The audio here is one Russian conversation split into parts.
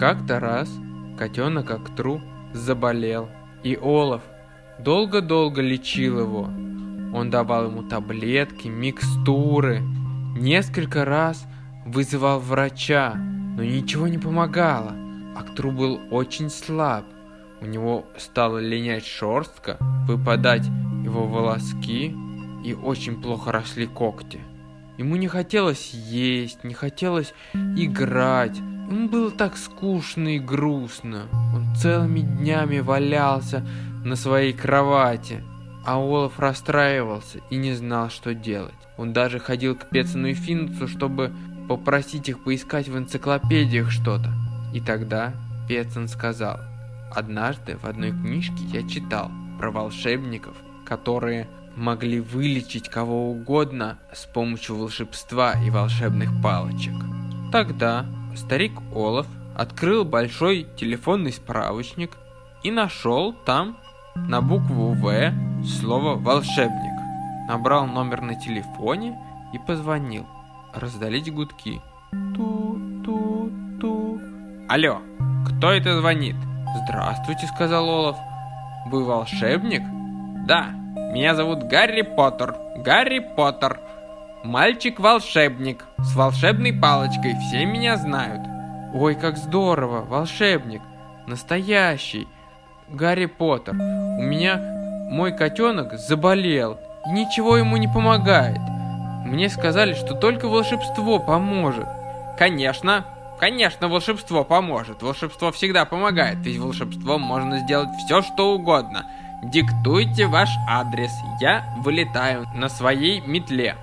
Как-то раз котенок Актру заболел, и Олаф долго-долго лечил его. Он давал ему таблетки, микстуры, несколько раз вызывал врача, но ничего не помогало. Актру был очень слаб. У него стала линять шерстка, выпадать его волоски и очень плохо росли когти. Ему не хотелось есть, не хотелось играть. Было так скучно и грустно. Он целыми днями валялся на своей кровати. А Олаф расстраивался и не знал, что делать. Он даже ходил к Пецину и Финцу, чтобы попросить их поискать в энциклопедиях что-то. И тогда Пецин сказал, «Однажды в одной книжке я читал про волшебников, которые могли вылечить кого угодно с помощью волшебства и волшебных палочек. Тогда старик Олаф открыл большой телефонный справочник и нашел там на букву В слово «волшебник». Набрал номер на телефоне и позвонил. Раздались гудки. Ту-ту-ту. Алло, кто это звонит? Здравствуйте, сказал Олаф. Вы волшебник? Да, меня зовут Гарри Поттер. Гарри Поттер. Мальчик-волшебник с волшебной палочкой. Все меня знают. Ой, как здорово, волшебник. Настоящий. Гарри Поттер. У меня мой котенок заболел. И ничего ему не помогает. Мне сказали, что только волшебство поможет. Конечно, конечно, волшебство поможет. Волшебство всегда помогает, ведь волшебством можно сделать все, что угодно. Диктуйте ваш адрес, я вылетаю на своей метле.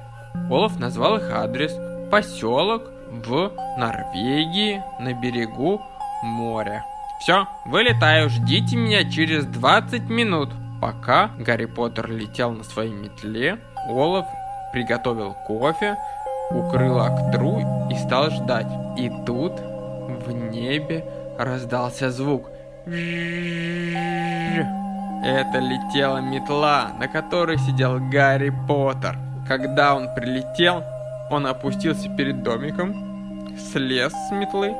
Олаф назвал их адрес. Поселок в Норвегии на берегу моря. Все, вылетаю, ждите меня через 20 минут. Пока Гарри Поттер летел на своей метле, Олаф приготовил кофе, укрыл Актру и стал ждать. И тут в небе раздался звук. Это летела метла, на которой сидел Гарри Поттер. Когда он прилетел, он опустился перед домиком, слез с метлы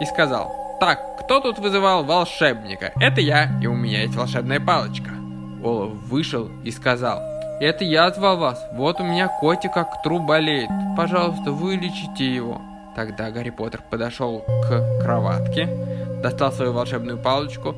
и сказал, «Так, кто тут вызывал волшебника? Это я, и у меня есть волшебная палочка». Олаф вышел и сказал, «Это я звал вас, вот у меня котик как тру болеет, пожалуйста, вылечите его». Тогда Гарри Поттер подошел к кроватке, достал свою волшебную палочку,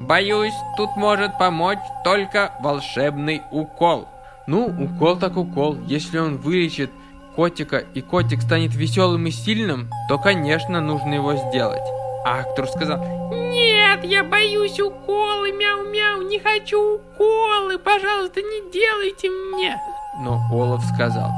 Боюсь, тут может помочь только волшебный укол. Ну, укол так укол. Если он вылечит котика и котик станет веселым и сильным, то, конечно, нужно его сделать. А Актор сказал, Нет, я боюсь уколы, мяу-мяу, не хочу уколы, пожалуйста, не делайте мне. Но Олаф сказал,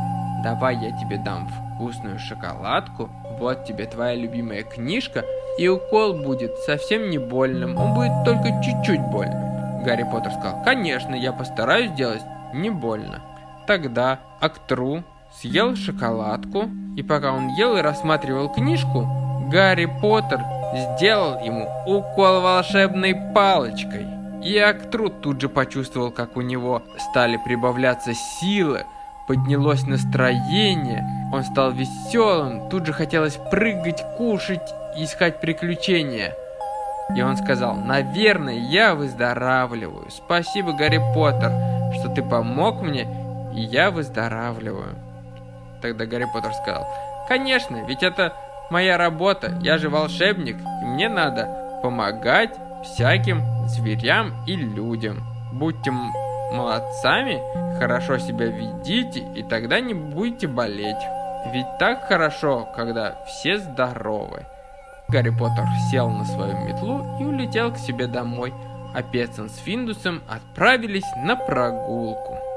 давай я тебе дам вкусную шоколадку, вот тебе твоя любимая книжка, и укол будет совсем не больным, он будет только чуть-чуть больным. Гарри Поттер сказал, конечно, я постараюсь сделать не больно. Тогда Актру съел шоколадку, и пока он ел и рассматривал книжку, Гарри Поттер сделал ему укол волшебной палочкой. И Актру тут же почувствовал, как у него стали прибавляться силы, поднялось настроение, он стал веселым, тут же хотелось прыгать, кушать искать приключения. И он сказал, наверное, я выздоравливаю. Спасибо, Гарри Поттер, что ты помог мне, и я выздоравливаю. Тогда Гарри Поттер сказал, конечно, ведь это моя работа, я же волшебник, и мне надо помогать всяким зверям и людям. Будьте молодцами, хорошо себя ведите, и тогда не будете болеть. Ведь так хорошо, когда все здоровы. Гарри Поттер сел на свою метлу и улетел к себе домой, а Петсон с Финдусом отправились на прогулку.